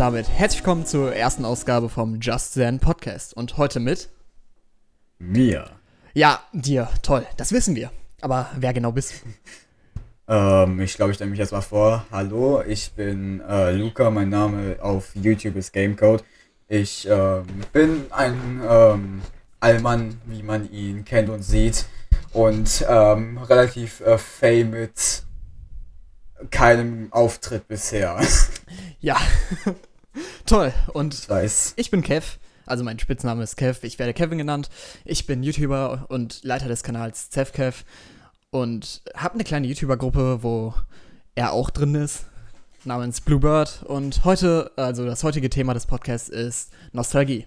damit herzlich willkommen zur ersten Ausgabe vom Just Zen Podcast. Und heute mit mir. Ja, dir, toll, das wissen wir. Aber wer genau bist du? Ähm, ich glaube, ich stelle mich erstmal vor. Hallo, ich bin äh, Luca, mein Name auf YouTube ist Gamecode. Ich ähm, bin ein ähm, Allmann, wie man ihn kennt und sieht. Und ähm, relativ äh, mit keinem Auftritt bisher. Ja, toll. Und ich, weiß. ich bin Kev. Also mein Spitzname ist Kev. Ich werde Kevin genannt. Ich bin YouTuber und Leiter des Kanals ZevKev. Und habe eine kleine YouTuber-Gruppe, wo er auch drin ist. Namens Bluebird. Und heute, also das heutige Thema des Podcasts ist Nostalgie.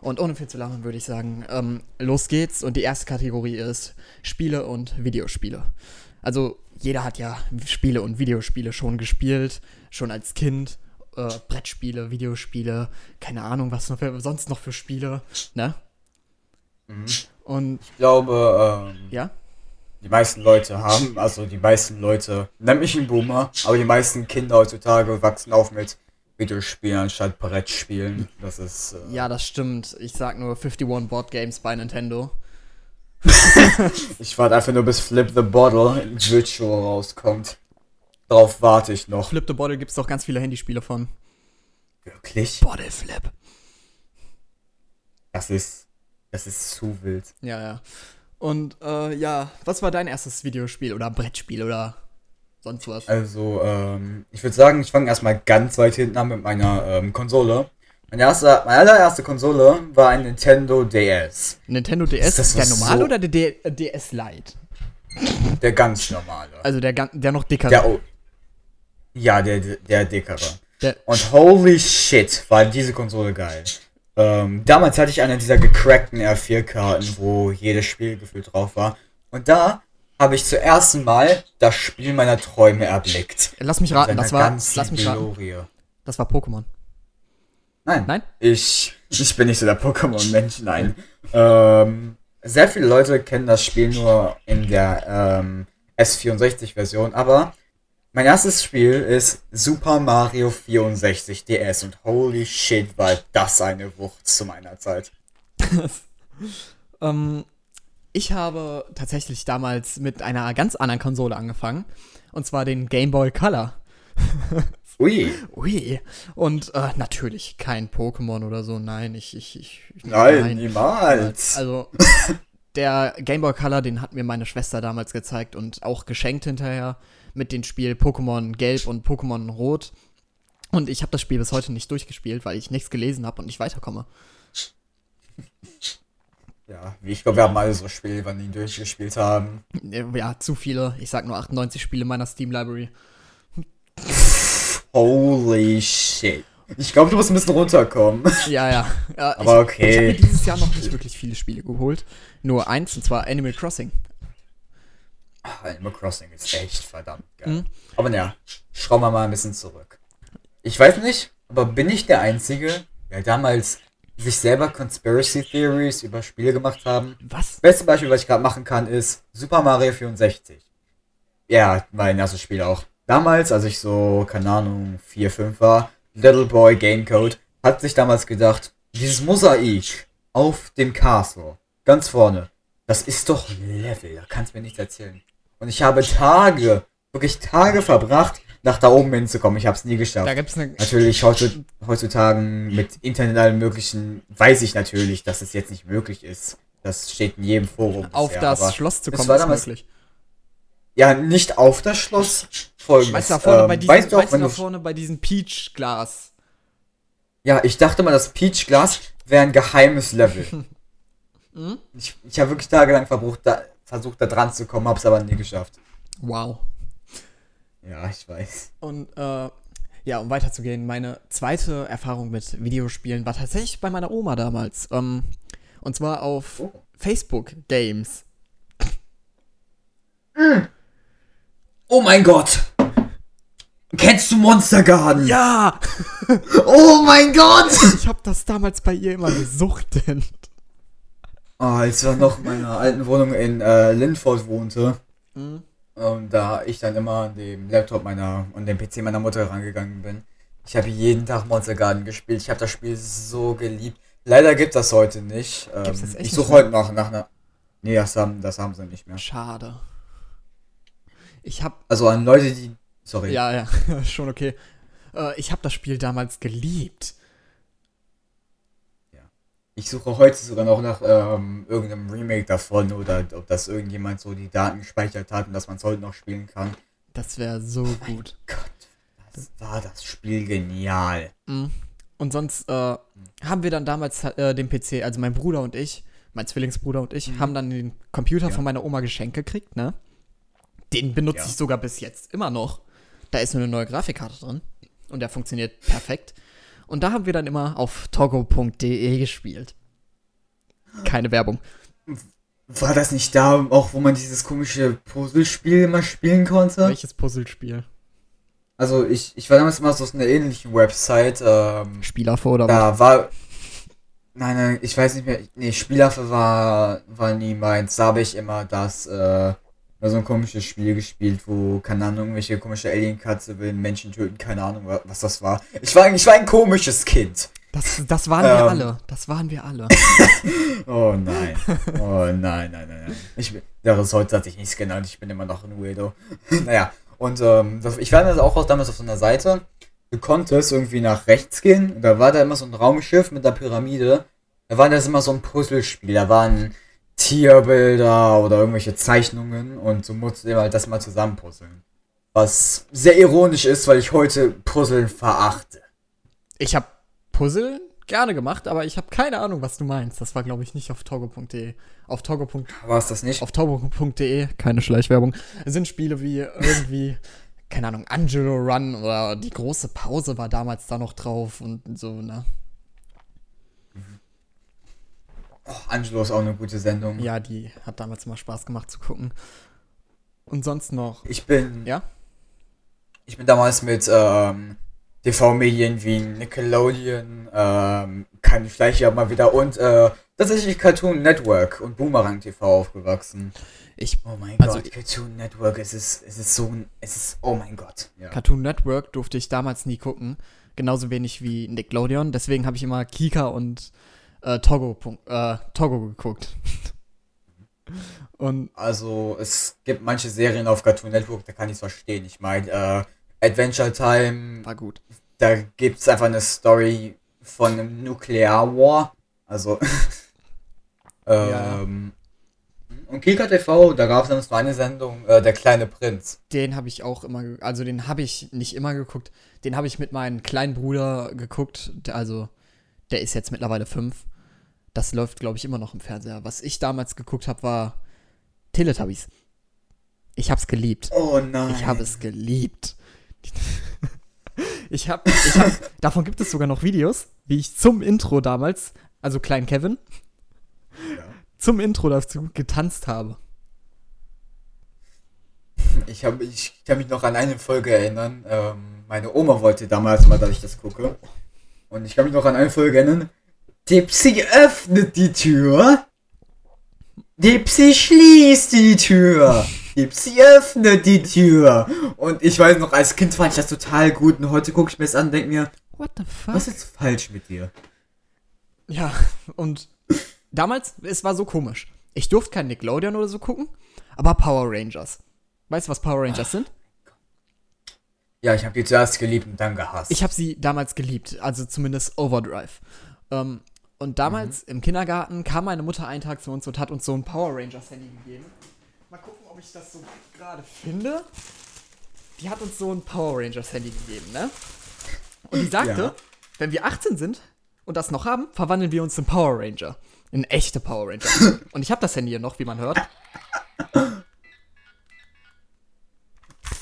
Und ohne viel zu lachen würde ich sagen, ähm, los geht's. Und die erste Kategorie ist Spiele und Videospiele. Also jeder hat ja Spiele und Videospiele schon gespielt, schon als Kind äh, Brettspiele, Videospiele, keine Ahnung, was noch für, sonst noch für Spiele, ne? Mhm. Und ich glaube, ähm, ja? die meisten Leute haben, also die meisten Leute, nenn mich ein Boomer, aber die meisten Kinder heutzutage wachsen auf mit Videospielen anstatt Brettspielen. Das ist. Äh ja, das stimmt. Ich sag nur 51 Board Games bei Nintendo. ich warte einfach nur bis Flip the Bottle in Virtual rauskommt. Darauf warte ich noch. Flip the Bottle gibt es doch ganz viele Handyspiele von. Wirklich? Bottle Flip. Das ist. Das ist zu wild. Ja, ja. Und äh, ja, was war dein erstes Videospiel oder Brettspiel oder sonst was? Also, ähm, ich würde sagen, ich fange erstmal ganz weit hinten an mit meiner ähm, Konsole. Meine, erste, meine allererste Konsole war ein Nintendo DS. Nintendo DS? Ist der normale so oder der D DS Lite? Der ganz normale. Also der, der noch dickere. Der, ja, der, der dickere. Der und holy shit, war diese Konsole geil. Ähm, damals hatte ich eine dieser gecrackten R4-Karten, wo jedes Spiel gefühlt drauf war. Und da habe ich zum ersten Mal das Spiel meiner Träume erblickt. Lass mich raten, das war. Lass mich raten. Das war Pokémon. Nein. Nein? Ich, ich bin nicht so der Pokémon-Mensch, nein. ähm, sehr viele Leute kennen das Spiel nur in der ähm, S64-Version, aber mein erstes Spiel ist Super Mario 64 DS und holy shit, war das eine Wucht zu meiner Zeit. ähm, ich habe tatsächlich damals mit einer ganz anderen Konsole angefangen. Und zwar den Game Boy Color. Ui. Ui. Und äh, natürlich kein Pokémon oder so. Nein, ich. ich, ich nein, nein, niemals. Also, der Game Boy Color, den hat mir meine Schwester damals gezeigt und auch geschenkt hinterher mit dem Spiel Pokémon Gelb und Pokémon Rot. Und ich habe das Spiel bis heute nicht durchgespielt, weil ich nichts gelesen habe und nicht weiterkomme. Ja, ich glaube, wir haben alle so Spiele, die wir nie durchgespielt haben. Ja, zu viele. Ich sag nur 98 Spiele in meiner Steam Library. Holy shit. Ich glaube, du musst ein bisschen runterkommen. Ja, ja. ja Aber okay. Ich habe mir dieses Jahr noch nicht wirklich viele Spiele geholt. Nur eins, und zwar Animal Crossing. Animal Crossing ist echt verdammt geil. Mhm. Aber naja, schauen wir mal ein bisschen zurück. Ich weiß nicht, aber bin ich der Einzige, der damals sich selber Conspiracy Theories über Spiele gemacht haben? Was? Beste Beispiel, was ich gerade machen kann, ist Super Mario 64. Ja, mein erstes Spiel auch. Damals, als ich so, keine Ahnung, 4, 5 war, Little Boy Gamecode, hat sich damals gedacht, dieses Mosaik auf dem Castle, ganz vorne, das ist doch Level, da kannst du mir nichts erzählen. Und ich habe Tage, wirklich Tage verbracht, nach da oben hinzukommen. Ich habe es nie geschafft. Da gibt's eine natürlich heutzutage mit Internet allen möglichen, weiß ich natürlich, dass es jetzt nicht möglich ist. Das steht in jedem Forum. Auf bisher, das Schloss zu kommen, war damals, möglich. Ja, nicht auf das Schloss. Folgendes. Weißt du, da vorne, ähm, bei, diesem, weißt du, auch, weißt du da vorne bei diesem Peach-Glas? Ja, ich dachte mal, das Peach-Glas wäre ein geheimes Level. hm? Ich, ich habe wirklich tagelang versucht da, versucht, da dran zu kommen, hab's aber nie geschafft. Wow. Ja, ich weiß. Und äh, ja, um weiterzugehen, meine zweite Erfahrung mit Videospielen war tatsächlich bei meiner Oma damals. Ähm, und zwar auf oh. Facebook Games. Oh mein Gott! Kennst du Monster Garden? Ja! oh mein Gott! Ich hab das damals bei ihr immer gesuchtet. Als ich noch in meiner alten Wohnung in äh, Lindford wohnte. Mhm. Und da ich dann immer an dem Laptop meiner und dem PC meiner Mutter rangegangen bin, Ich habe jeden Tag Monster Garden gespielt. Ich habe das Spiel so geliebt. Leider gibt das heute nicht. Ähm, das ich suche heute nach, nach einer. Nee, das haben, das haben sie nicht mehr. Schade. Ich hab. Also an Leute, die. Sorry. Ja, ja, schon okay. Äh, ich hab das Spiel damals geliebt. Ich suche heute sogar noch nach ähm, irgendeinem Remake davon oder ob das irgendjemand so die Daten gespeichert hat und dass man es heute noch spielen kann. Das wäre so gut. Gott, das war das Spiel genial. Mhm. Und sonst äh, haben wir dann damals äh, den PC, also mein Bruder und ich, mein Zwillingsbruder und ich, Mhm. haben dann den Computer Ja. von meiner Oma geschenkt gekriegt, ne? Den benutze Ja. ich sogar bis jetzt immer noch. Da ist nur eine neue Grafikkarte drin und der funktioniert perfekt. Und da haben wir dann immer auf togo.de gespielt. Keine Werbung. War das nicht da auch, wo man dieses komische Puzzlespiel immer spielen konnte? Welches Puzzlespiel? Also ich, ich war damals immer so auf einer ähnlichen Website. Ähm, Spielerfo oder was? da war. Nein, nein, ich weiß nicht mehr. Nee, Spielaffe war, war nie meins. Da habe ich immer das, äh, war so ein komisches Spiel gespielt, wo, keine Ahnung, irgendwelche komische Alien-Katze will Menschen töten, keine Ahnung, wa- was das war. Ich war, ich war ein komisches Kind. Das, das waren wir Ähm. alle. Das waren wir alle. Oh nein. Oh nein, nein, nein, nein. Ich bin, der heute hat sich nichts genannt, ich bin immer noch ein Weirdo. naja, und ähm, das, ich war das auch aus- damals auf so einer Seite. Du konntest irgendwie nach rechts gehen und da war da immer so ein Raumschiff mit einer Pyramide. Da war das immer so ein Puzzlespiel. Da waren Tierbilder oder irgendwelche Zeichnungen und du musst immer das mal zusammenpuzzeln. Was sehr ironisch ist, weil ich heute Puzzeln verachte. Ich habe Puzzle gerne gemacht, aber ich habe keine Ahnung, was du meinst. Das war, glaube ich, nicht auf togo.de. Auf togo. War es das nicht? Auf togo.de, keine Schleichwerbung, sind Spiele wie irgendwie, keine Ahnung, Angelo Run oder die große Pause war damals da noch drauf und so, ne? Oh, Angelo ist auch eine gute Sendung. Ja, die hat damals immer Spaß gemacht zu gucken. Und sonst noch, Ich bin. ja? Ich bin damals mit ähm, TV-Medien wie Nickelodeon, ähm, kann ich vielleicht ja mal wieder und äh, tatsächlich Cartoon Network und Boomerang TV aufgewachsen. Ich, Oh mein Also- Gott, Cartoon Network, es ist, es ist so ein, es ist, oh mein Gott. Ja. Cartoon Network durfte ich damals nie gucken. Genauso wenig wie Nickelodeon. Deswegen habe ich immer Kika und äh, Togo, äh, Togo geguckt. und Also es gibt manche Serien auf Cartoon Network, da kann ich es verstehen. Ich meine, äh, Adventure Time, war gut. da gibt es einfach eine Story von einem Nuclear War. Also, Ja. ähm, und Kika TV, da gab es dann so eine Sendung, äh, Der kleine Prinz. Den habe ich auch immer, also den habe ich nicht immer geguckt. Den habe ich mit meinem kleinen Bruder geguckt. Der, also, der ist jetzt mittlerweile fünf. Das läuft, glaube ich, immer noch im Fernseher. Was ich damals geguckt habe, war Teletubbies. Ich habe es geliebt. Oh nein. Ich habe es geliebt. Ich habe, ich hab, davon gibt es sogar noch Videos, wie ich zum Intro damals, also Klein Kevin, Ja. zum Intro dazu getanzt habe. Ich, hab, ich kann mich noch an eine Folge erinnern. Ähm, meine Oma wollte damals mal, dass ich das gucke. Und ich kann mich noch an eine Folge erinnern. Dipsy öffnet die Tür. Dipsy schließt die Tür. Dipsy öffnet die Tür. Und ich weiß noch, als Kind fand ich das total gut. Und heute gucke ich mir das an und denke mir, What the fuck? was ist falsch mit dir? Ja, und damals, es war so komisch. Ich durfte kein Nickelodeon oder so gucken, aber Power Rangers. Weißt du, was Power Rangers sind? Ja, ich habe die zuerst geliebt und dann gehasst. Ich habe sie damals geliebt, also zumindest Overdrive. Ähm, und damals im Kindergarten kam meine Mutter einen Tag zu uns und hat uns so ein Power Rangers Handy gegeben. Mal gucken, ob ich das so gerade finde. Die hat uns so ein Power Rangers Handy gegeben, ne? Und die sagte, Ja. wenn wir 18 sind und das noch haben, verwandeln wir uns in Power Ranger. In echte Power Ranger. und ich habe das Handy hier noch, wie man hört.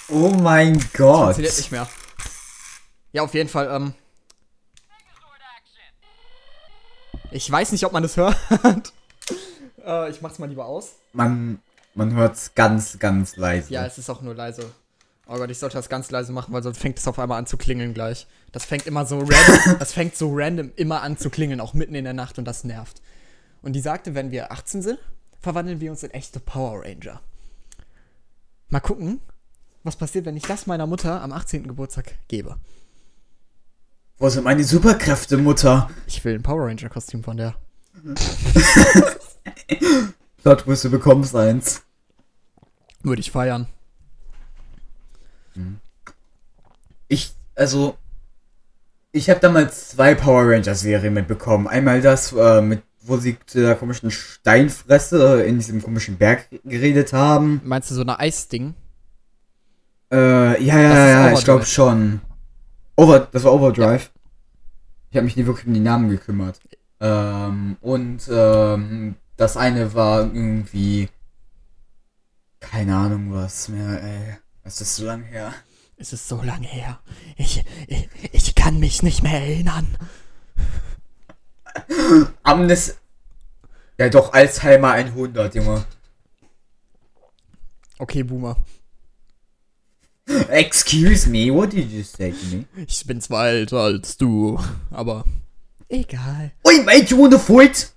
oh mein Gott. Funktioniert nicht mehr. Ja, auf jeden Fall, ähm. Ich weiß nicht, ob man das hört. äh, ich mach's mal lieber aus. Man, man hört es ganz, ganz leise. Ja, es ist auch nur leise. Oh Gott, ich sollte das ganz leise machen, weil sonst fängt es auf einmal an zu klingeln gleich. Das fängt immer so random, das fängt so random immer an zu klingeln, auch mitten in der Nacht und das nervt. Und die sagte, wenn wir 18 sind, verwandeln wir uns in echte Power Ranger. Mal gucken, was passiert, wenn ich das meiner Mutter am 18. Geburtstag gebe. Wo sind meine Superkräfte, Mutter? Ich will ein Power Ranger Kostüm von der. Plot Twist, du bekommst eins. Würde ich feiern. Ich, also, ich habe damals zwei Power Rangers Serien mitbekommen. Einmal das, äh, mit, wo sie zu der komischen Steinfresse in diesem komischen Berg geredet haben. Meinst du so eine Eisding? Äh, ja, ja, ja, ja, ich glaube schon. Over, das war Overdrive. Ich habe mich nie wirklich um die Namen gekümmert. Ähm, und ähm, das eine war irgendwie keine Ahnung was mehr, ey. Das ist so lang her. Es ist so lange her. Ich, ich, ich kann mich nicht mehr erinnern. Amnes. Ja, doch, Alzheimer 100, Junge. Okay, Boomer. Excuse me, what did you say to me? Ich bin zwar älter als du, aber egal. Oi, mate, you wanna fight?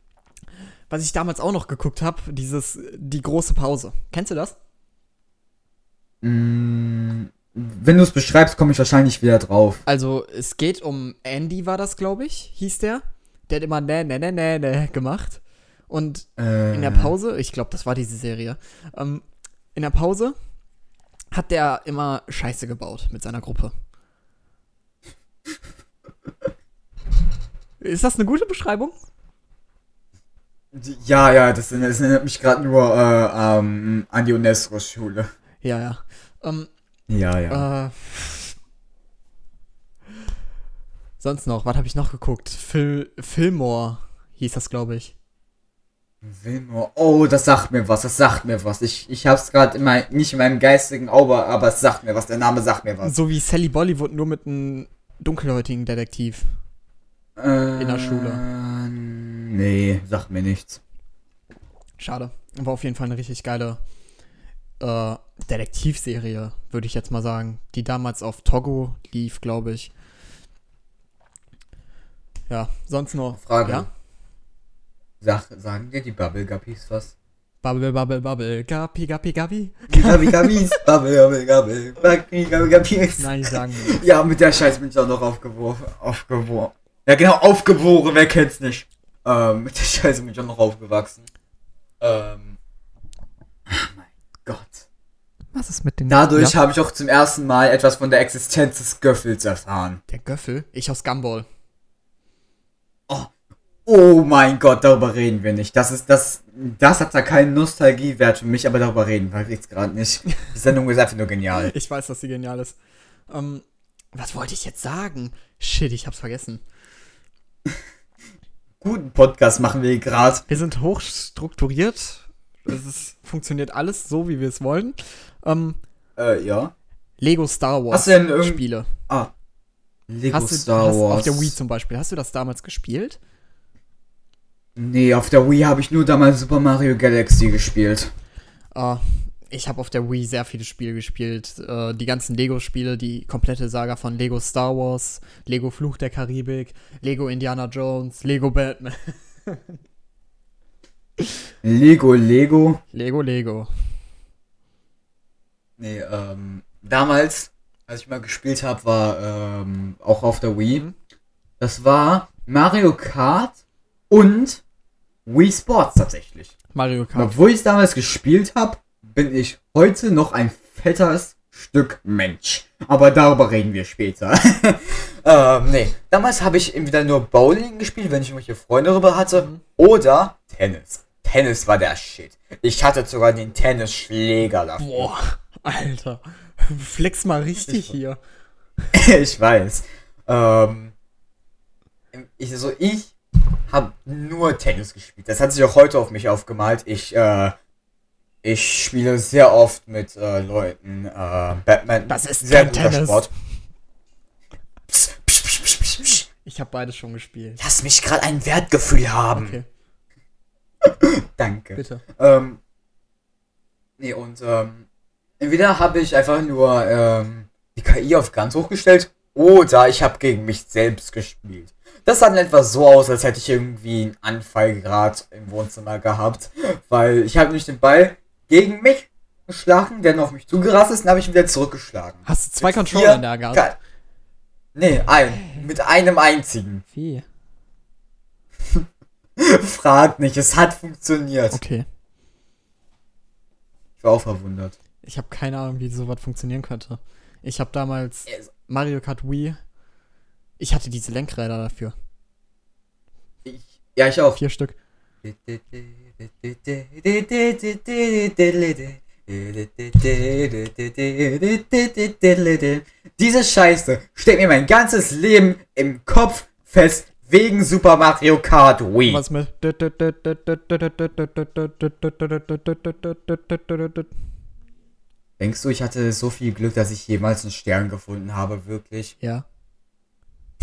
Was ich damals auch noch geguckt habe, dieses die große Pause. Kennst du das? Mm, wenn du es beschreibst, komme ich wahrscheinlich wieder drauf. Also, es geht um Andy war das, glaube ich, hieß der. Der hat immer ne ne ne ne ne gemacht und Äh, in der Pause, ich glaube, das war diese Serie. Ähm, in der Pause hat der immer Scheiße gebaut mit seiner Gruppe. Ist das eine gute Beschreibung? Ja, ja, das, das erinnert mich gerade nur äh, ähm, an die UNESCO-Schule. Ja, ja. Ähm, Ja, ja. Äh, sonst noch, was habe ich noch geguckt? Phil, Fillmore hieß das, glaube ich. Wilmore. Oh, das sagt mir was, das sagt mir was. Ich, ich hab's gerade in mein, nicht in meinem geistigen Auge, aber es sagt mir was. Der Name sagt mir was. So wie Sally Bollywood, nur mit einem dunkelhäutigen Detektiv. Äh, in der Schule. Nee, sagt mir nichts. Schade. War auf jeden Fall eine richtig geile äh, Detektivserie, würde ich jetzt mal sagen. Die damals auf Togo lief, glaube ich. Ja, sonst noch. Frage. Ja? Sag, sagen dir die Bubble Guppies was? Bubble, bubble, bubble. Gappi, gappi, gappi. Guppi Guppies, Bubble, Bubble, Bubble, Guppi, Guppi, Guppies. Nein, die sagen mir. Ja, mit der Scheiße bin ich auch noch aufgeworfen. Aufgeboren. Ja, genau, aufgeboren, wer kennt's nicht? Ähm, mit der Scheiße bin ich auch noch aufgewachsen. Ähm. ach Mein Gott. Was ist mit den. Dadurch Ja? habe ich auch zum ersten Mal etwas von der Existenz des Göffels erfahren. Der Göffel? Ich aus Gumball. Oh mein Gott, darüber reden wir nicht. Das ist das. Das hat da keinen Nostalgiewert für mich, aber darüber reden wir jetzt gerade nicht. Die Sendung ist einfach nur genial. Ich weiß, dass sie genial ist. Ähm, was wollte ich jetzt sagen? Shit, ich hab's vergessen. Guten Podcast machen wir gerade. Wir sind hochstrukturiert. Es ist, funktioniert alles so, wie wir es wollen. Ähm, Äh, ja. Lego Star Wars Hast du denn Spiele. Ah. Lego Hast du Star Wars. auf der Wii zum Beispiel, hast du das damals gespielt? Nee, auf der Wii habe ich nur damals Super Mario Galaxy gespielt. Äh, ich habe auf der Wii sehr viele Spiele gespielt. Äh, die ganzen Lego-Spiele, die komplette Saga von Lego Star Wars, Lego Fluch der Karibik, Lego Indiana Jones, Lego Batman. Lego, Lego. Lego, Lego. Nee, ähm, damals, als ich mal gespielt habe, war ähm, auch auf der Wii. Mhm. Das war Mario Kart und Wii Sports tatsächlich. Mario Und Kart. obwohl ich damals gespielt habe, bin ich heute noch ein fettes Stück Mensch. Aber darüber reden wir später. ähm, nee. Damals habe ich entweder nur Bowling gespielt, wenn ich irgendwelche Freunde darüber hatte, Mhm. oder Tennis. Tennis war der Shit. Ich hatte sogar den Tennisschläger dafür. Boah, Alter. Flex mal richtig hier. ich weiß. Ähm, ich, also ich habe nur Tennis gespielt. Das hat sich auch heute auf mich aufgemalt. Ich, äh, ich spiele sehr oft mit äh, Leuten äh, Batman. Das ist sehr guter Tennis. Sport. Psst, psst, psst. Ich habe beides schon gespielt. Lass mich gerade ein Wertgefühl haben. Okay, Danke. bitte. Ähm, nee, und ähm, entweder habe ich einfach nur ähm, die KI auf ganz hochgestellt oder ich habe gegen mich selbst gespielt. Das sah dann etwa so aus, als hätte ich irgendwie einen Anfall gerade im Wohnzimmer gehabt, weil ich habe nämlich den Ball gegen mich geschlagen, der dann auf mich zugerast ist, und habe ich ihn wieder zurückgeschlagen. Hast du zwei Mit Controller der gehabt? Ka- Nee, ein. Mit einem einzigen. Wie? Frag nicht, es hat funktioniert. Okay. Ich war auch verwundert. Ich habe keine Ahnung, wie sowas funktionieren könnte. Ich habe damals Mario Kart Wii. Ich hatte diese Lenkräder dafür. Ich, ja, ich auch. Vier Stück. Diese Scheiße steht mir mein ganzes Leben im Kopf fest wegen Super Mario Kart Wii. Was mit. Denkst du, ich hatte so viel Glück, dass ich jemals einen Stern gefunden habe, wirklich? Ja.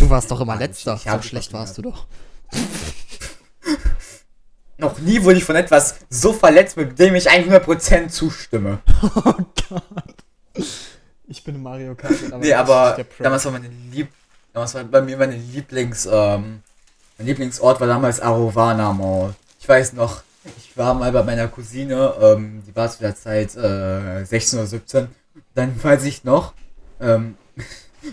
Du warst doch immer Mann, letzter. ich hab so schlecht warst du doch. Noch nie wurde ich von etwas so verletzt, mit dem ich 100% zustimme. Oh Gott. Ich bin Mario Kart. nee, aber damals war meine Lieb damals war bei mir meine Lieblings ähm, mein Lieblingsort war damals Arovana Mall. Ich weiß noch, ich war mal bei meiner Cousine, ähm, die war zu der Zeit äh, 16 oder 17. Dann weiß ich noch, ähm,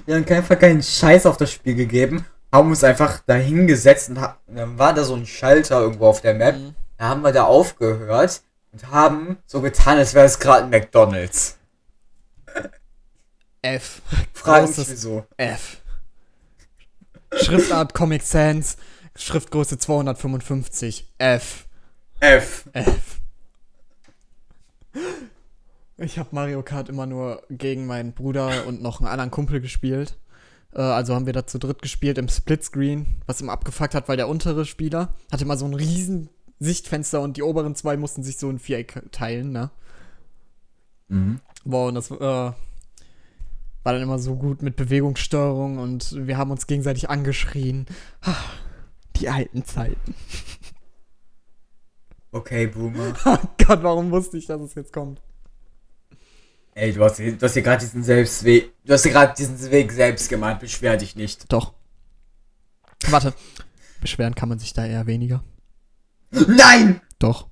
wir haben einfach keinen Scheiß auf das Spiel gegeben, haben uns einfach da hingesetzt und dann war da so ein Schalter irgendwo auf der Map. Mhm. Da haben wir da aufgehört und haben so getan, als wäre es gerade ein McDonalds. F. Fragen mich wieso. F. Schriftart Comic Sans. Schriftgröße 255. F. F. F. Ich habe Mario Kart immer nur gegen meinen Bruder und noch einen anderen Kumpel gespielt. Äh, also haben wir da zu dritt gespielt im Splitscreen, was immer abgefuckt hat, weil der untere Spieler hatte immer so ein riesen Sichtfenster und die oberen zwei mussten sich so ein Viereck teilen, ne? Mhm. Wow, und das äh, war dann immer so gut mit Bewegungssteuerung und wir haben uns gegenseitig angeschrien. Die alten Zeiten. Okay, Boomer. Oh Gott, warum wusste ich, dass es jetzt kommt? Ey, du hast, hier- du hast hier gerade diesen Selbstweg. Du hast hier gerade diesen Weg selbst gemacht. Beschwer dich nicht. Doch. Warte. Beschweren kann man sich da eher weniger. Nein! Doch.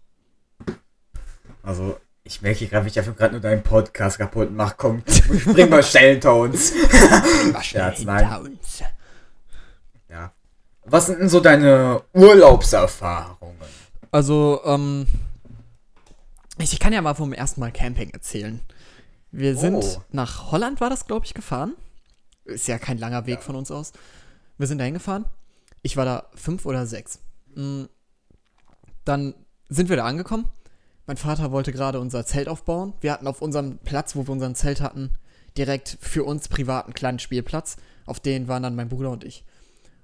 Also, ich merke gerade, ich einfach gerade nur deinen Podcast kaputt mache. Komm, bring mal Shelltones. Scherz, nein. Ja. Was sind denn so deine Urlaubserfahrungen? Also, ähm. Ich, ich kann ja mal vom ersten Mal Camping erzählen. Wir sind Oh. nach Holland, war das, glaube ich, gefahren. Ist ja kein langer Weg von uns aus. Wir sind da hingefahren. Ich war da fünf oder sechs. Mm, Dann sind wir da angekommen. Mein Vater wollte gerade unser Zelt aufbauen. Wir hatten auf unserem Platz, wo wir unseren Zelt hatten, direkt für uns privat einen kleinen Spielplatz. Auf den waren dann mein Bruder und ich.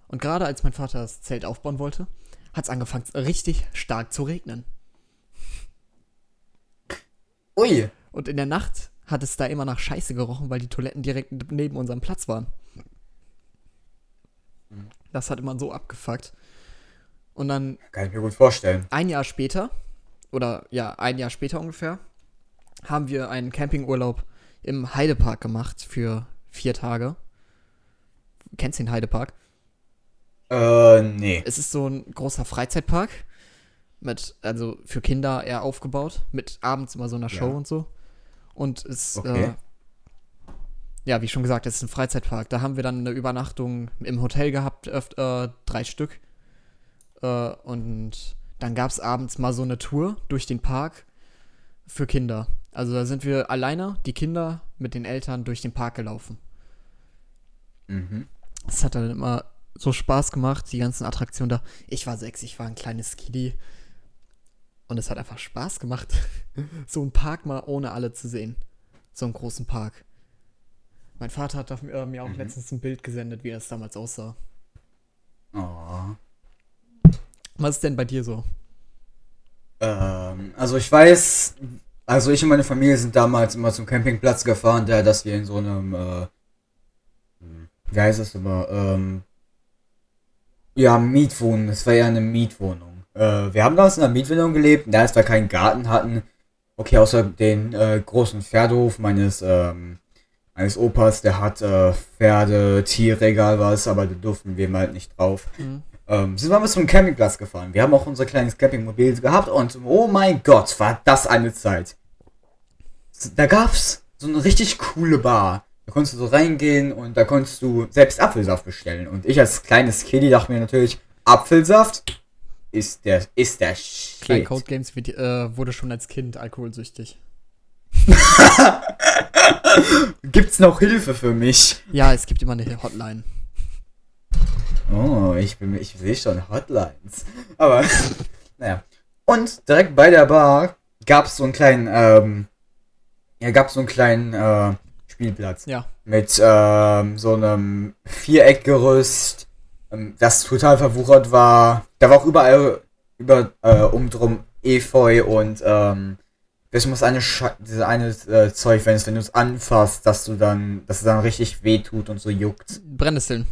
Und gerade als mein Vater das Zelt aufbauen wollte, hat es angefangen richtig stark zu regnen. Ui. Und in der Nacht hat es da immer nach Scheiße gerochen, weil die Toiletten direkt neben unserem Platz waren. Das hat immer so abgefuckt. Und dann Kann ich mir gut vorstellen. ein Jahr später, oder ja, ein Jahr später ungefähr, haben wir einen Campingurlaub im Heidepark gemacht für vier Tage. Kennst du den Heidepark? Äh, nee. Es ist so ein großer Freizeitpark. Mit, also für Kinder eher aufgebaut. Mit abends immer so einer Show Ja. und so. Und es, Okay. äh, ja, wie schon gesagt, es ist ein Freizeitpark. Da haben wir dann eine Übernachtung im Hotel gehabt, öft, äh, drei Stück. Äh, und dann gab es abends mal so eine Tour durch den Park für Kinder. Also da sind wir alleine, die Kinder mit den Eltern durch den Park gelaufen. Mhm. Es hat dann immer so Spaß gemacht, die ganzen Attraktionen da. Ich war sechs, ich war ein kleines Kiddie. Und es hat einfach Spaß gemacht, so einen Park mal ohne alle zu sehen. So einen großen Park. Mein Vater hat äh, mir auch letztens ein Bild gesendet, wie das damals aussah. Oh. Was ist denn bei dir so? Ähm, also ich weiß, also ich und meine Familie sind damals immer zum Campingplatz gefahren, der, dass wir in so einem, äh, hm, wie heißt das immer, ähm, ja, Mietwohnung, das war ja eine Mietwohnung. Äh, wir haben damals in einer Mietwohnung gelebt, da wir keinen Garten hatten, okay, außer den äh, großen Pferdehof meines, ähm, meines Opas, der hat äh, Pferde, Tiere, egal was, aber da durften wir mal nicht drauf. Mhm. Ähm, sind wir mal zum Campingplatz gefahren. Wir haben auch unser kleines Campingmobil gehabt und oh mein Gott, war das eine Zeit. Da gab's so eine richtig coole Bar. Da konntest du so reingehen und da konntest du selbst Apfelsaft bestellen. Und ich als kleines Kiddie dachte mir natürlich, Apfelsaft ist der, ist der Klein Shit. Code Games wird, äh, wurde schon als Kind alkoholsüchtig. Gibt's noch Hilfe für mich? Ja, es gibt immer eine Hotline. Oh, ich bin, ich sehe schon Hotlines. Aber, naja. Und direkt bei der Bar gab's so einen kleinen, ähm, ja, gab's so einen kleinen, äh, Spielplatz. Ja. Mit, ähm, so einem Viereckgerüst, das total verwuchert war. Da war auch überall, über, äh, um drum Efeu und, ähm, das muss eine, Sche diese eine, äh, Zeug, wenn es, wenn du es anfasst, dass du dann, dass es dann richtig wehtut und so juckt. Brennnesseln.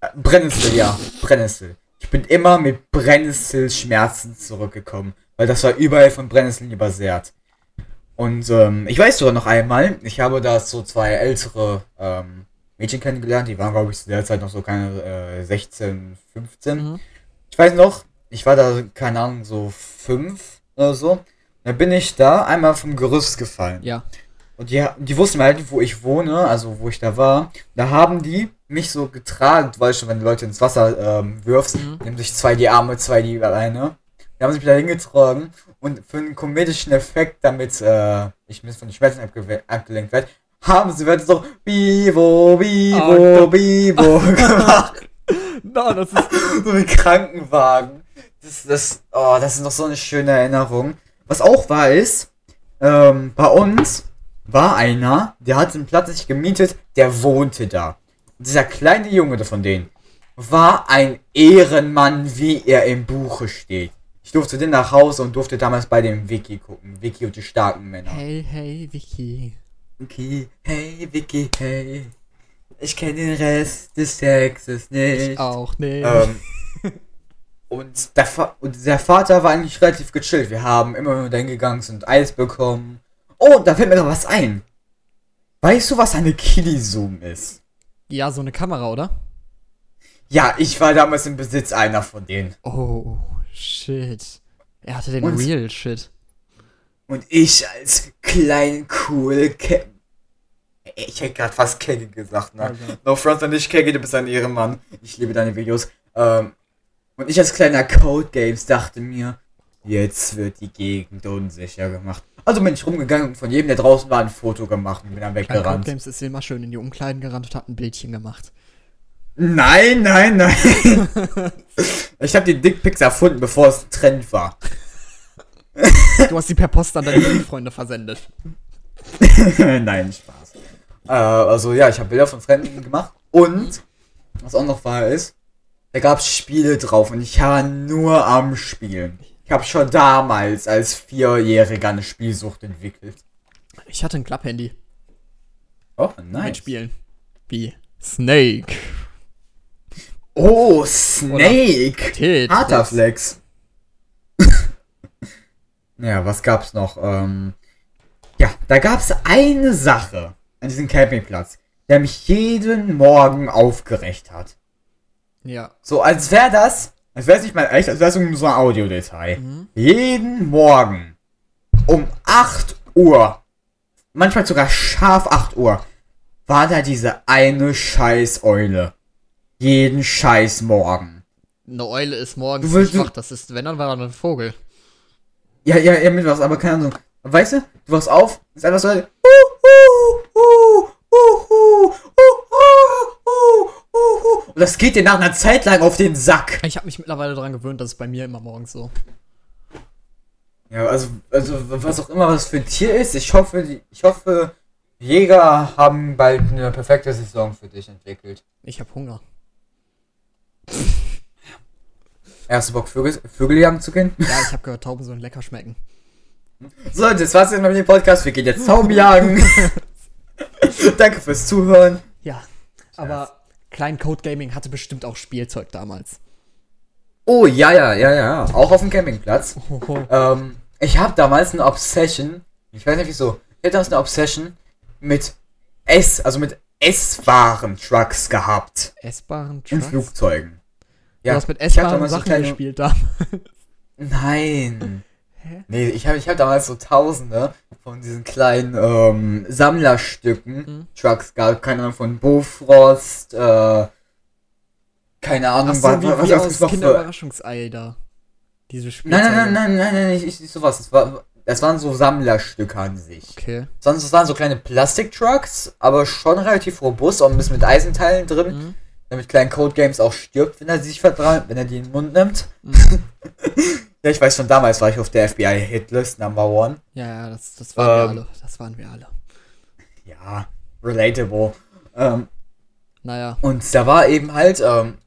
Äh, Brennnessel, ja, Brennnessel. Ich bin immer mit Brennnesselschmerzen zurückgekommen, weil das war überall von Brennnesseln übersät. Und ähm, ich weiß sogar noch einmal, ich habe da so zwei ältere ähm, Mädchen kennengelernt, die waren, glaube ich, zu der Zeit noch so keine äh, 16, 15. Mhm. Ich weiß noch, ich war da, keine Ahnung, so fünf oder so. Da bin ich da einmal vom Gerüst gefallen. Ja. Und die, die wussten halt, wo ich wohne, also wo ich da war. Da haben die mich so getragen, du weißt schon, wenn du Leute ins Wasser ähm, wirfst, Mhm. nehmen sich zwei die Arme, zwei die Beine. Die haben sich da hingetragen und für einen komedischen Effekt, damit äh, ich ein bisschen von den Schmerzen abgelenkt werde, haben sie wirklich so Bibo, Bibo, Oh, Bibo gemacht. No, das ist. so ein Krankenwagen. Das, das, oh, das ist noch so eine schöne Erinnerung. Was auch war ist, ähm, bei uns war einer, der hat einen Platz sich gemietet, der wohnte da. Und dieser kleine Junge von denen war ein Ehrenmann, wie er im Buche steht. Ich durfte den nach Hause und durfte damals bei dem Wiki gucken. Wiki und die starken Männer. Hey, hey, Vicky. Vicky, hey, Vicky, hey. Ich kenne den Rest des Textes nicht. Ich auch nicht. Ähm, und, der und der Vater war eigentlich relativ gechillt. Wir haben immer nur dahin gegangen, sind Eis bekommen. Oh, da fällt mir noch was ein. Weißt du, was eine Kili-Zoom ist? Ja, so eine Kamera, oder? Ja, ich war damals im Besitz einer von denen. Oh, shit. Er hatte den Und- Real Shit. Und ich als klein, cool, Ke Ich hätte gerade fast Kegge gesagt, ne? Also, No front an dich, Keggy, du bist ein Ehrenmann. Ich liebe deine Videos. Ähm, und ich als kleiner Code Games dachte mir, jetzt wird die Gegend unsicher gemacht. Also bin ich rumgegangen und von jedem, der draußen war, ein Foto gemacht und bin dann Bei Code weggerannt. Games ist immer schön in die Umkleiden gerannt und hat ein Bildchen gemacht. Nein, nein, nein. ich habe die Dickpics erfunden, bevor es ein Trend war. Du hast sie per Post an deine Freunde versendet. nein, Spaß. Äh, also ja, ich habe Bilder von Fremden gemacht und was auch noch war ist, da gab es Spiele drauf und ich war nur am Spielen. Ich habe schon damals als Vierjähriger eine Spielsucht entwickelt. Ich hatte ein Klapphandy Oh, mit nice. Spielen. Wie Snake. Oh, Snake! Harter Flex. Ja, was gab's noch? Ähm, ja, da gab's eine Sache an diesem Campingplatz, der mich jeden Morgen aufgeregt hat. Ja. So, als wäre das, als wäre es nicht mal echt, als wäre es so ein Audiodetail. Mhm. Jeden Morgen um 8 Uhr, manchmal sogar scharf 8 Uhr, war da diese eine Scheiß-Eule. Jeden Scheiß Morgen. Eine Eule ist morgens Du willst- nicht wach. Das ist, wenn dann war er ein Vogel. Ja, ja, ja, mit was, aber keine Ahnung. Weißt du, du wachst auf, ist einfach so. Uh, uh, uh, uh, uh, uh, uh, uh, uh. Und das geht dir nach einer Zeit lang auf den Sack. Ich habe mich mittlerweile daran gewöhnt, dass es bei mir immer morgens so. Ja, also, also was auch immer was für ein Tier ist, ich hoffe, ich hoffe, Jäger haben bald eine perfekte Saison für dich entwickelt. Ich habe Hunger. Erst Bock Vögel, Vögeljagen zu gehen? Ja, ich habe gehört, Tauben sollen lecker schmecken. So, das war's jetzt mit dem Podcast. Wir gehen jetzt Tauben jagen. Danke fürs Zuhören. Ja. Aber Klein Code Gaming hatte bestimmt auch Spielzeug damals. Oh, ja, ja, ja, ja. Auch auf dem Campingplatz. Hoho. Ähm, ich habe damals eine Obsession. Ich weiß nicht wieso. Ich hatte damals eine Obsession mit S, also mit S-Waren-Trucks gehabt. Essbaren In Trucks? Flugzeugen. Du hast mit so Sachen kleine- gespielt da. Nein. Hä? Nee, ich habe ich hab damals so Tausende von diesen kleinen ähm, Sammlerstücken, Mhm. Trucks gab, keine Ahnung, von Bofrost, äh, keine Ahnung, so, was, wie, was, wie was für... Kinderüberraschungsei da. Diese Spielzeuge. Nein, nein, nein, nein, nein, nein, nicht, nicht sowas. Das, war, das waren so Sammlerstücke an sich. Okay. Sonst das waren so kleine Plastiktrucks, aber schon relativ robust, auch ein bisschen mit Eisenteilen drin, Mhm. Damit kleinen Code Games auch stirbt, wenn er sich vertraut, wenn er die in den Mund nimmt. Mhm. ja, ich weiß schon damals war ich auf der FBI Hitlist Number One. Ja, ja, das, das waren wir Ähm. alle. Das waren wir alle. Ja, relatable. Ähm, Naja. und da war eben halt, ähm,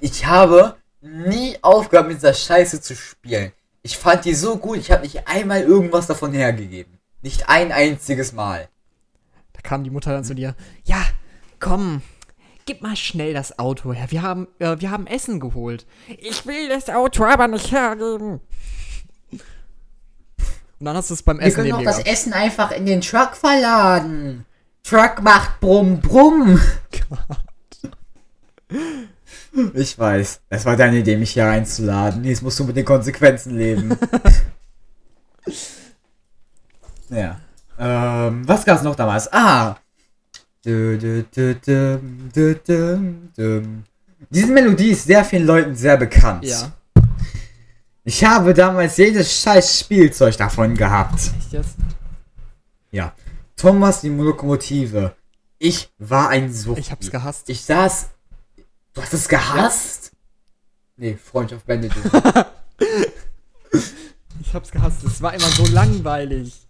ich habe nie aufgehört mit dieser Scheiße zu spielen. Ich fand die so gut, ich habe nicht einmal irgendwas davon hergegeben. Nicht ein einziges Mal. Da kam die Mutter dann zu dir. Ja, komm. Gib mal schnell das Auto her. Wir haben, äh, wir haben Essen geholt. Ich will das Auto aber nicht hergeben. Und dann hast du es beim Wir Essen können neben auch das gehabt. Essen einfach in den Truck verladen. Truck macht Brumm Brumm. Ich weiß. Es war deine Idee, mich hier einzuladen. Jetzt musst du mit den Konsequenzen leben. ja. Ähm, was gab's noch damals? Ah! Diese Melodie ist sehr vielen Leuten sehr bekannt. Ja. Ich habe damals jedes scheiß Spielzeug davon gehabt. Echt jetzt? Ja. Thomas die Lokomotive. Ich war ein Sucht. Ich hab's gehasst. Ich saß. Du hast es gehasst? Nee, Freundschaft beendet. Ich hab's gehasst. Es war immer so langweilig.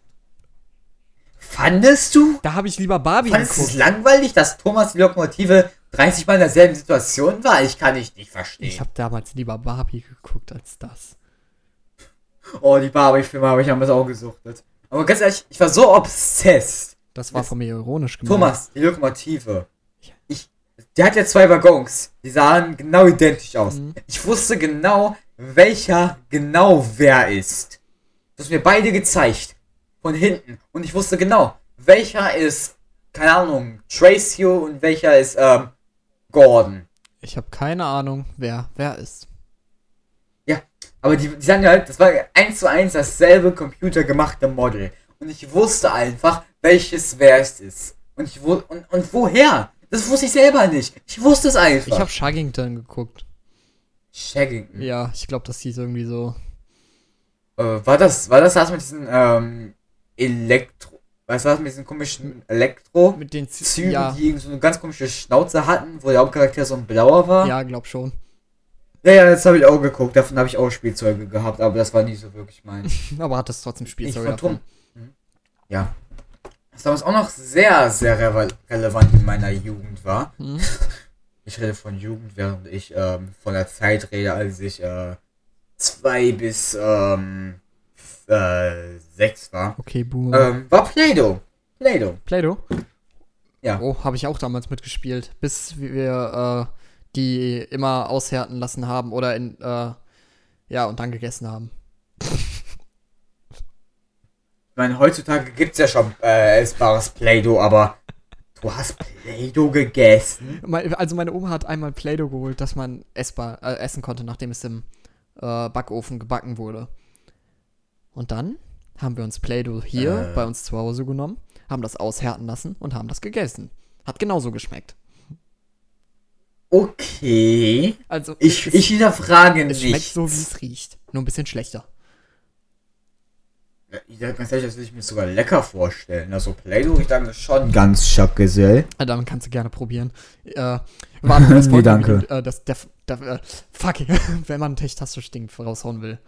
Fandest du? Da habe ich lieber Barbie Fandest du es geguckt. langweilig, dass Thomas die Lokomotive 30 Mal in derselben Situation war? Ich kann dich nicht verstehen. Ich habe damals lieber Barbie geguckt als das. oh, die Barbie-Filme habe ich damals auch gesuchtet. Aber ganz ehrlich, ich war so obsessed. Das war von mir ironisch gemeint. Thomas, die Lokomotive. Ich, der hat ja zwei Waggons. Die sahen genau identisch aus. Mhm. Ich wusste genau, welcher genau wer ist. Du hast mir beide gezeigt. Von hinten. Und ich wusste genau, welcher ist, keine Ahnung, Tracio und welcher ist, ähm, Gordon. Ich habe keine Ahnung, wer wer ist. Ja, aber die, die sagen halt, das war eins zu eins dasselbe computergemachte Model. Und ich wusste einfach, welches wer es ist. Und ich wu- und, und woher? Das wusste ich selber nicht. Ich wusste es einfach. Ich habe Shaggington geguckt. Shaggington. Ja, ich glaube, das hieß irgendwie so. Äh, war das, war das das mit diesen, ähm, Elektro, was war das mit diesen komischen Elektro? Mit den Z Zügen, ja, die irgend so eine ganz komische Schnauze hatten, wo der Hauptcharakter so ein blauer war. ja, glaub schon. ja, ja das habe ich auch geguckt. Davon habe ich auch Spielzeuge gehabt, aber das war nie so wirklich mein. Aber hat es trotzdem Spielzeug von davon. Tom. Mhm. Ja. Was damals auch noch sehr, sehr re relevant in meiner Jugend war. Hm? Ich rede von Jugend, während ich ähm, von der Zeit rede, als ich äh, zwei bis ähm, äh, sechs war. Okay, Boomer. Ähm, war Play-Doh. Play-Doh. Play-Doh? Ja. Oh, habe ich auch damals mitgespielt, bis wir äh, die immer aushärten lassen haben oder in äh, ja und dann gegessen haben. Ich meine, heutzutage gibt es ja schon äh, essbares Play-Doh, aber du hast Play-Doh gegessen? Also meine Oma hat einmal Play-Doh geholt, dass man essbar äh, essen konnte, nachdem es im äh, Backofen gebacken wurde. Und dann haben wir uns Play-Doh hier Äh. bei uns zu Hause genommen, haben das aushärten lassen und haben das gegessen. Hat genauso geschmeckt. Okay. Also Ich, es, ich hinterfrage es schmeckt nicht. so, wie es riecht. Nur ein bisschen schlechter. Ja, ganz ehrlich, das will ich mir sogar lecker vorstellen. Also Play-Doh, ich sage schon ganz schockgesell. Ja, dann kannst du gerne probieren. Äh, warte, das Nee, danke. Äh, das, der, der, äh, fuck, wenn man Tech-Taste-Stink raushauen will.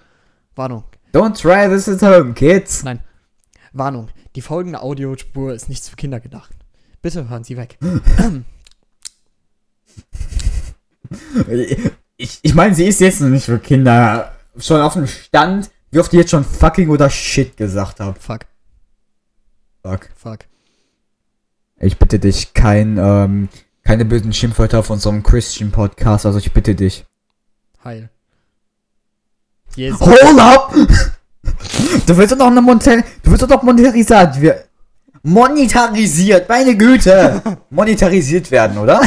Warnung, Don't try this at home, kids. nein. Warnung, die folgende Audiospur ist nicht für Kinder gedacht. Bitte hören Sie weg. Ich, ich meine, sie ist jetzt noch nicht für Kinder schon auf dem Stand, wie oft ich jetzt schon fucking oder shit gesagt habe. Fuck, Fuck. fuck. Ich bitte dich, kein, ähm, keine bösen Schimpfwörter auf unserem Christian Podcast, also ich bitte dich. Heil. Jesus. Hold up! Du willst doch noch eine Monter du willst doch noch monetarisiert wir monetarisiert, meine Güte! monetarisiert werden, oder?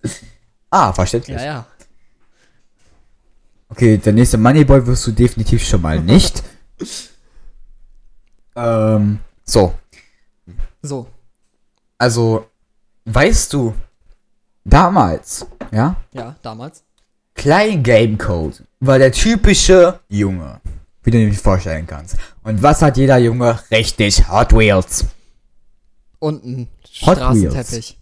ah, verständlich. Ja, ja. Okay, der nächste Moneyboy wirst du definitiv schon mal nicht. Ähm, so. So. Also, weißt du, damals, ja, Ja, damals. Klein Game Code war der typische Junge, wie du dir vorstellen kannst. Und was hat jeder Junge? Richtig, Hot Wheels. Und ein Hot Straßenteppich.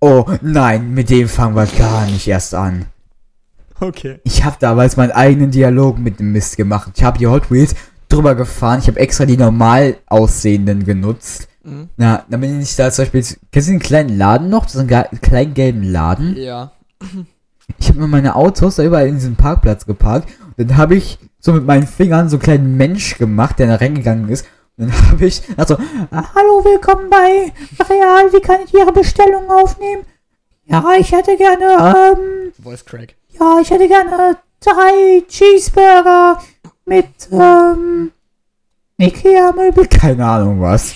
Oh nein, mit dem fangen wir gar nicht erst an. Okay. Ich habe damals meinen eigenen Dialog mit dem Mist gemacht. Ich habe die Hot Wheels drüber gefahren. Ich habe extra die normal aussehenden genutzt. Mhm. Na, bin ich da zum Beispiel. Kennst du den kleinen Laden noch? So einen kleinen gelben Laden. Ja. Ich habe mir meine Autos da überall in diesen Parkplatz geparkt. Und dann habe ich so mit meinen Fingern so einen kleinen Mensch gemacht, der da reingegangen ist. Und dann habe ich also, ah, hallo, willkommen bei Real. Wie kann ich Ihre Bestellung aufnehmen? Ja, ich hätte gerne, ähm, Voice Crack. ja, ich hätte gerne drei Cheeseburger mit, ähm, Ikea-Möbel. Keine Ahnung was.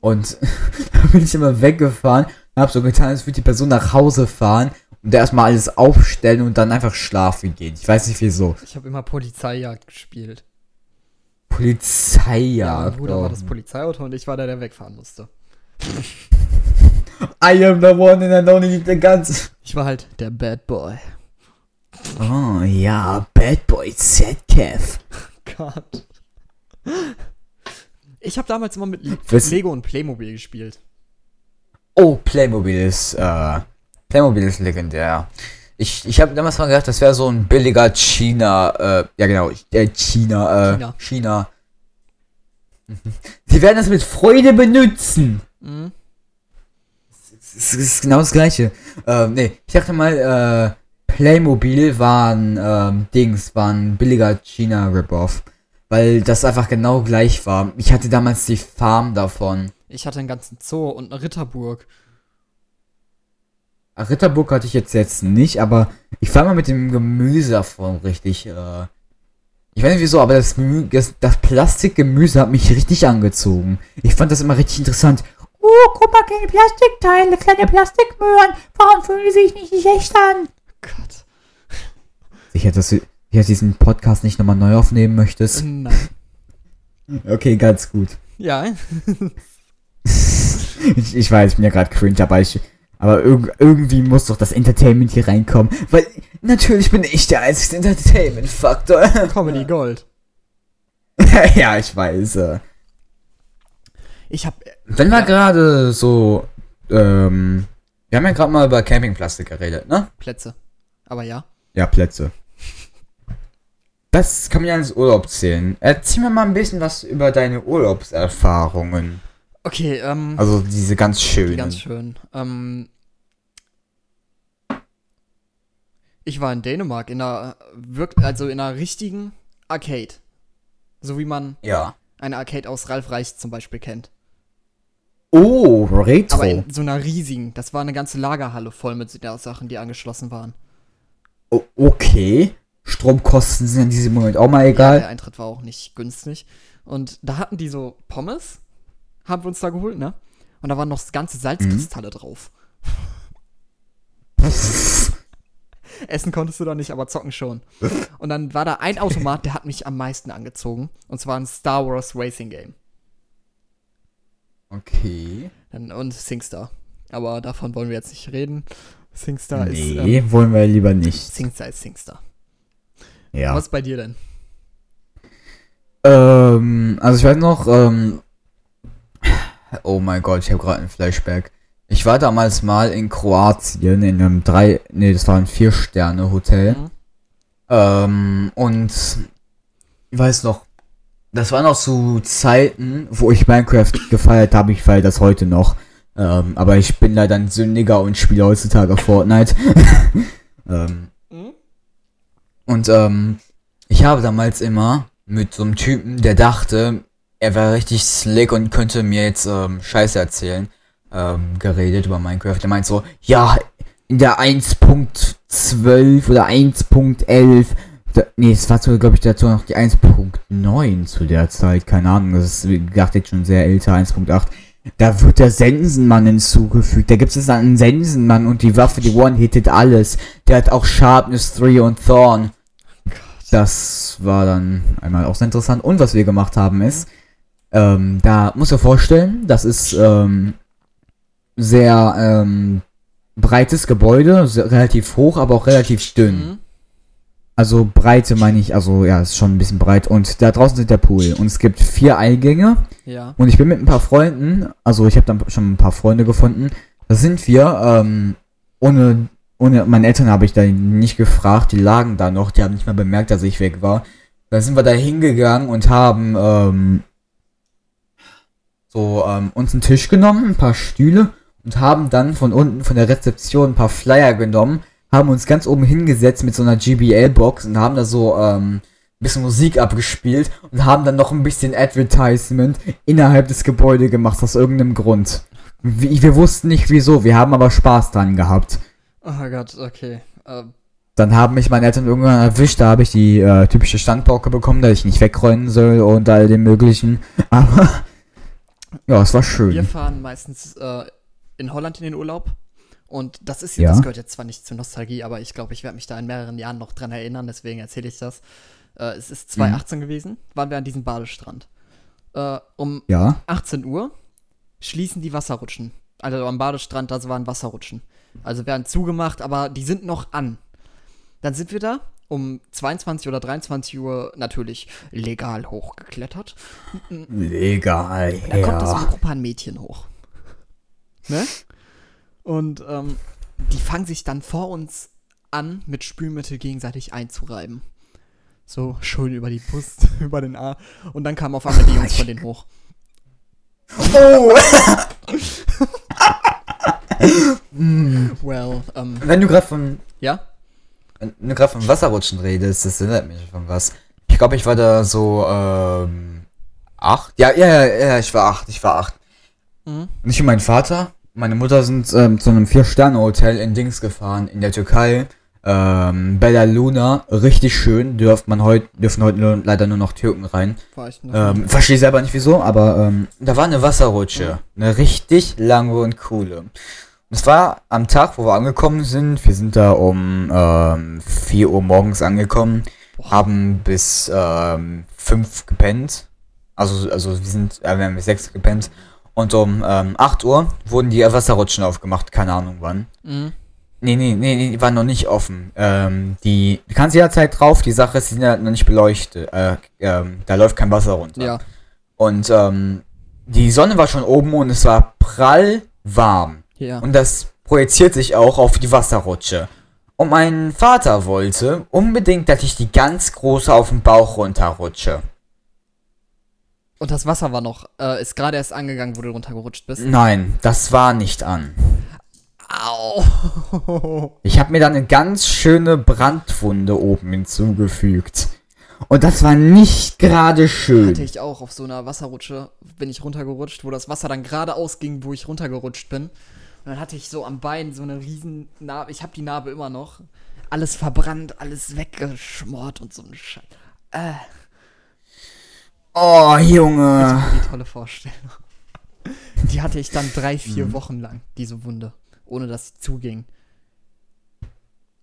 Und dann bin ich immer weggefahren und hab so getan, als würde die Person nach Hause fahren und erstmal alles aufstellen und dann einfach schlafen gehen. Ich weiß nicht wieso. Ich habe immer Polizeijagd gespielt. Polizeijagd. mein Bruder war das oh. Polizeiauto und ich war der, der wegfahren musste. I am the one and I don't need the guns. Ich war halt der Bad Boy. Oh ja, Bad Boy Z-Kev. Gott. Ich habe damals immer mit Lego und Playmobil gespielt. Oh, Playmobil ist, äh, Playmobil ist legendär. Ich, ich habe damals mal gedacht, das wäre so ein billiger China, äh, ja genau, äh, China, äh, China. China. Sie werden das mit Freude benutzen. Mhm. Es ist genau das gleiche. Ähm, nee, ich dachte mal, äh, Playmobil waren, ähm, Dings, waren billiger China-Rip-Off. Weil das einfach genau gleich war. Ich hatte damals die Farm davon. Ich hatte einen ganzen Zoo und eine Ritterburg. Ritterburg hatte ich jetzt jetzt nicht, aber ich fand mal mit dem Gemüse davon richtig, äh, ich weiß nicht wieso, aber das, das, das Plastikgemüse hat mich richtig angezogen. Ich fand das immer richtig interessant. Oh, guck mal, kleine Plastikteile, kleine Plastikmöhren. Warum fühlen die sich nicht echt an? Gott. Sicher, dass du hier diesen Podcast nicht nochmal neu aufnehmen möchtest? Nein. Okay, ganz gut. Ja. Ich, ich weiß, ich bin ja gerade cringe, aber ich, aber irg irgendwie muss doch das Entertainment hier reinkommen, weil natürlich bin ich der einzige Entertainment-Faktor. Comedy Gold. ja, ich weiß. Äh. Ich hab. Wenn wir Ja. gerade so, ähm, wir haben ja gerade mal über Campingplastik geredet, ne? Plätze. Aber ja. Ja, Plätze. Das kann man ja ins Urlaub zählen. Erzähl mir mal ein bisschen was über deine Urlaubserfahrungen. Okay, ähm. Also diese ganz schönen. Ganz schön. Ähm, ich war in Dänemark in einer wirk also in einer richtigen Arcade. So wie man Ja. eine Arcade aus Ralf Reich zum Beispiel kennt. Oh, Retro. Aber in so einer riesigen. Das war eine ganze Lagerhalle voll mit so Sachen, die angeschlossen waren. O okay. Stromkosten sind in diesem Moment auch mal Ja, egal. der Eintritt war auch nicht günstig. Und da hatten die so Pommes, haben wir uns da geholt, ne? Und da waren noch ganze Salzkristalle drauf. Essen konntest du da nicht, aber zocken schon. Und dann war da ein Automat, der hat mich am meisten angezogen. Und zwar ein Star Wars Racing Game. Okay. Und SingStar. Aber davon wollen wir jetzt nicht reden. SingStar ist. nee, Ähm, wollen wir lieber nicht. SingStar ist SingStar. Ja. Was bei dir denn? Ähm, also ich weiß noch, ähm, oh mein Gott, ich habe gerade ein Flashback. Ich war damals mal in Kroatien in einem drei, nee, das war ein vier Sterne Hotel. Mhm. Ähm, und ich weiß noch, das war noch zu Zeiten, wo ich Minecraft gefeiert habe. Ich feiere das heute noch. Ähm, aber ich bin leider ein Sündiger und spiele heutzutage Fortnite. ähm, Mhm. und ähm, ich habe damals immer mit so einem Typen, der dachte, er wäre richtig slick und könnte mir jetzt ähm, Scheiße erzählen, ähm, geredet über Minecraft. Der meint so, ja, in der 1.12 oder 1.11, da, nee, es war glaube ich, dazu noch die 1.9 zu der Zeit, keine Ahnung, das ist, wie gesagt, jetzt schon sehr älter, 1.8. Da wird der Sensenmann hinzugefügt. Da gibt es einen Sensenmann und die Waffe, die One-hittet alles. Der hat auch Sharpness 3 und Thorn. Das war dann einmal auch sehr interessant. Und was wir gemacht haben ist, Ähm, da muss er vorstellen, das ist ähm, sehr ähm, breites Gebäude, sehr, relativ hoch, aber auch relativ dünn. Mhm. Also Breite meine ich, also ja, ist schon ein bisschen breit. Und da draußen ist der Pool. Und es gibt vier Eingänge. Ja. Und ich bin mit ein paar Freunden, also ich habe dann schon ein paar Freunde gefunden. Da sind wir, ähm, ohne, ohne meine Eltern habe ich da nicht gefragt, die lagen da noch, die haben nicht mal bemerkt, dass ich weg war. Da sind wir da hingegangen und haben ähm, so ähm, uns einen Tisch genommen, ein paar Stühle und haben dann von unten von der Rezeption ein paar Flyer genommen, haben uns ganz oben hingesetzt mit so einer GBL-Box und haben da so ähm, ein bisschen Musik abgespielt und haben dann noch ein bisschen Advertisement innerhalb des Gebäudes gemacht, aus irgendeinem Grund. Wir, wir wussten nicht wieso, wir haben aber Spaß dran gehabt. Oh Gott, okay. Ähm, Dann haben mich meine Eltern irgendwann erwischt, da habe ich die äh, typische Standpauke bekommen, dass ich nicht wegräumen soll und all dem möglichen. Aber ja, es war wir schön. fahren meistens äh, in Holland in den Urlaub. Und das ist jetzt, Ja. das gehört jetzt zwar nicht zur Nostalgie, aber ich glaube, ich werde mich da in mehreren Jahren noch dran erinnern, deswegen erzähle ich das. Äh, es ist 2018 gewesen, waren wir an diesem Badestrand. Äh, um Ja. 18 Uhr schließen die Wasserrutschen. Also am Badestrand, da waren Wasserrutschen. Also werden zugemacht, aber die sind noch an. Dann sind wir da um 22 oder 23 Uhr natürlich legal hochgeklettert. Legal. Da kommt da so eine Gruppe an Mädchen hoch. Ne? Und ähm, die fangen sich dann vor uns an, mit Spülmittel gegenseitig einzureiben. So schön über die Brust, über den A. Und dann kamen auf einmal die Jungs von denen hoch. Oh! Well, ähm, Wenn du gerade von ja? Wenn du gerade von Wasserrutschen redest, das erinnert mich von was. Ich glaube, ich war da so, ähm, acht? Ja, ja, ja, ja, ich war acht, ich war acht. Mhm. Und ich und mein Vater, meine Mutter sind ähm, zu einem Vier-Sterne-Hotel in Dings gefahren, in der Türkei. Ähm, Bella Luna, richtig schön, dürft man heute, dürfen heute leider nur noch Türken rein. War ich. Ähm, verstehe selber nicht wieso, aber ähm, da war eine Wasserrutsche. Eine richtig lange und coole. Es war am Tag, wo wir angekommen sind. Wir sind da um ähm, 4 Uhr morgens angekommen, haben bis ähm, 5 gepennt. Also, also wir sind, äh, wir haben bis 6 gepennt. Und um ähm, 8 Uhr wurden die Wasserrutschen aufgemacht, keine Ahnung wann. Mhm. Nee, nee, nee, nee, die waren noch nicht offen. Ähm, die, du kannst jederzeit drauf, die Sache ist, die sind ja noch nicht beleuchtet. Äh, ähm, da läuft kein Wasser runter. Ja. Und ähm, die Sonne war schon oben und es war prall warm. Ja. Und das projiziert sich auch auf die Wasserrutsche. Und mein Vater wollte unbedingt, dass ich die ganz große auf den Bauch runterrutsche. Und das Wasser war noch, äh, ist gerade erst angegangen, wo du runtergerutscht bist. Nein, das war nicht an. Au! Ich habe mir dann eine ganz schöne Brandwunde oben hinzugefügt. Und das war nicht gerade schön. Hatte ich auch auf so einer Wasserrutsche, bin ich runtergerutscht, wo das Wasser dann gerade ausging, wo ich runtergerutscht bin. Und dann hatte ich so am Bein so eine riesen Narbe. Ich habe die Narbe immer noch. Alles verbrannt, alles weggeschmort und so ein Scheiß. Äh, Oh, Junge. die tolle Vorstellung. Die hatte ich dann drei, vier Wochen lang, diese Wunde. Ohne dass sie zuging.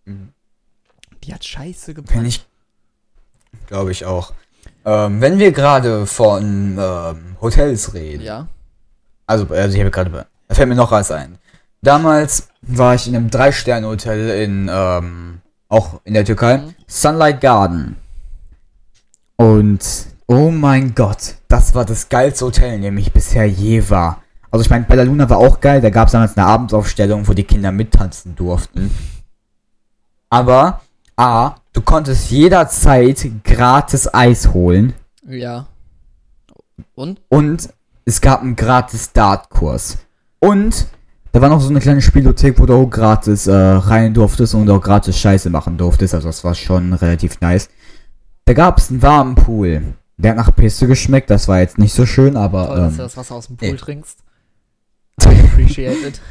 Mhm. Die hat scheiße gebrannt. ich. Glaube ich auch. Ähm, wenn wir gerade von ähm, Hotels reden. Ja. Also, also ich habe gerade. Da fällt mir noch was ein. Damals war ich in einem Drei-Sterne-Hotel in, ähm, auch in der Türkei. Mhm. Sunlight Garden. Und, oh mein Gott, das war das geilste Hotel, in dem ich bisher je war. Also ich meine, Bella Luna war auch geil, da gab es damals eine Abendsaufstellung, wo die Kinder mittanzen durften. Aber, A, du konntest jederzeit gratis Eis holen. Ja. Und? Und es gab einen gratis Dartkurs. Und da war noch so eine kleine Spielothek, wo du auch gratis äh, rein durftest und auch gratis Scheiße machen durftest. Also das war schon relativ nice. Da gab es einen warmen Pool. Der hat nach Pisse geschmeckt, das war jetzt nicht so schön, aber. Toll, dass du Ähm, das Wasser aus dem Pool nee. trinkst. I appreciate it.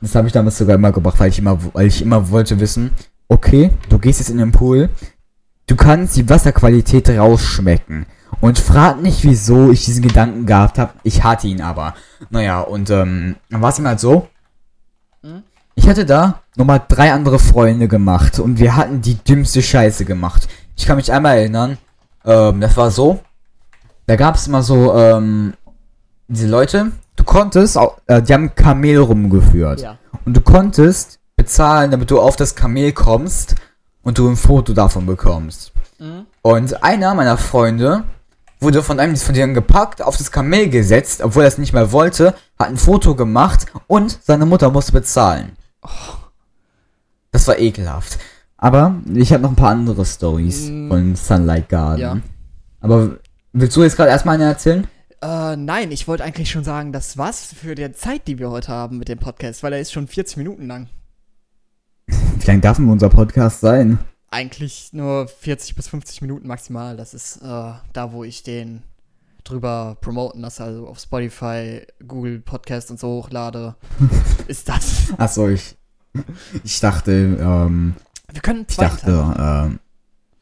das habe ich damals sogar immer gemacht, weil ich immer, weil ich immer wollte wissen, okay, du gehst jetzt in den Pool, du kannst die Wasserqualität rausschmecken. Und frag nicht, wieso ich diesen Gedanken gehabt habe. Ich hatte ihn aber. Naja, und ähm, dann war es ihm halt so. Hm? Ich hatte da nochmal drei andere Freunde gemacht und wir hatten die dümmste Scheiße gemacht. Ich kann mich einmal erinnern, ähm, das war so. da gab es immer so, ähm, diese Leute, du konntest, äh, die haben Kamel rumgeführt. Ja. Und du konntest bezahlen, damit du auf das Kamel kommst und du ein Foto davon bekommst. Mhm. Und einer meiner Freunde wurde von einem von denen gepackt, auf das Kamel gesetzt, obwohl er es nicht mehr wollte, hat ein Foto gemacht und seine Mutter musste bezahlen. Das war ekelhaft. Aber ich habe noch ein paar andere Stories Mm. von Sunlight Garden. Ja. Aber willst du jetzt gerade erstmal eine erzählen? Äh, nein, ich wollte eigentlich schon sagen, das war's für die Zeit, die wir heute haben mit dem Podcast, weil er ist schon 40 Minuten lang. Wie lang darf denn unser Podcast sein? Eigentlich nur 40 bis 50 Minuten maximal. Das ist äh, da, wo ich den drüber promoten lasse, also auf Spotify, Google Podcast und so hochlade. ist das. Achso, ich. Ich dachte, ähm. Wir können einen Ich zweiten dachte, Teil ähm.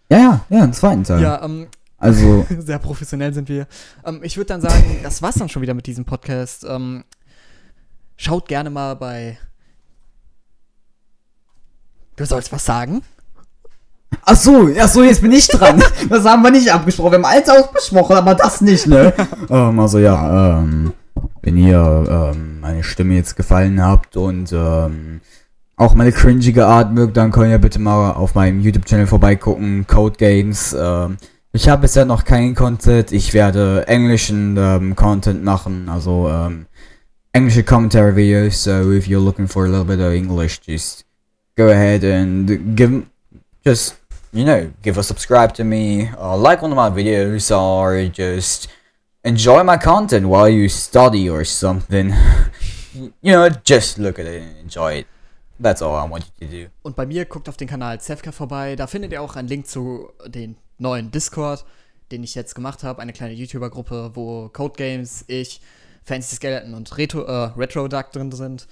Ja, ja, ja, einen zweiten Teil. Ja, ähm, Also, sehr professionell sind wir. Ähm, ich würde dann sagen, das war's dann schon wieder mit diesem Podcast. Ähm, schaut gerne mal bei. Du sollst was sagen? Ach so, ach so, jetzt bin ich dran. Das haben wir nicht abgesprochen. Wir haben alles ausgesprochen, aber das nicht, ne? ähm, also ja, ähm, wenn ihr ähm, meine Stimme jetzt gefallen habt und ähm, auch meine cringige Art mögt, dann könnt ihr bitte mal auf meinem YouTube-Channel vorbeigucken, Code Games. Ähm, ich habe bisher noch keinen Content. Ich werde englischen ähm, Content machen, also ähm, englische Commentary Videos. So if you're looking for a little bit of English, just go ahead and give just you know give a subscribe to me uh, like one of my videos or just enjoy my content while you study or something you know just look at it and enjoy it that's all i want you to do Und bei mir guckt auf den Kanal Zefka vorbei. Da findet ihr auch einen Link zu den neuen Discord, den ich jetzt gemacht habe. Eine kleine YouTuber-Gruppe, wo Code Games, ich, Fancy Skeleton und Retro, äh, Retro Duck drin sind.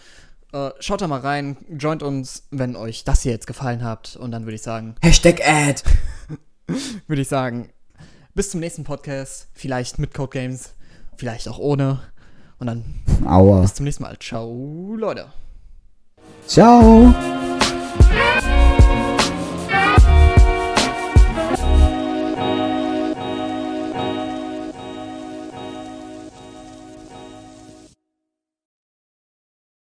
Äh, schaut da mal rein, joint uns, wenn euch das hier jetzt gefallen hat. Und dann würde ich sagen, hashtag ad würde ich sagen, bis zum nächsten Podcast. Vielleicht mit Code Games, vielleicht auch ohne. Und dann aua bis zum nächsten Mal. Ciao, Leute. ciao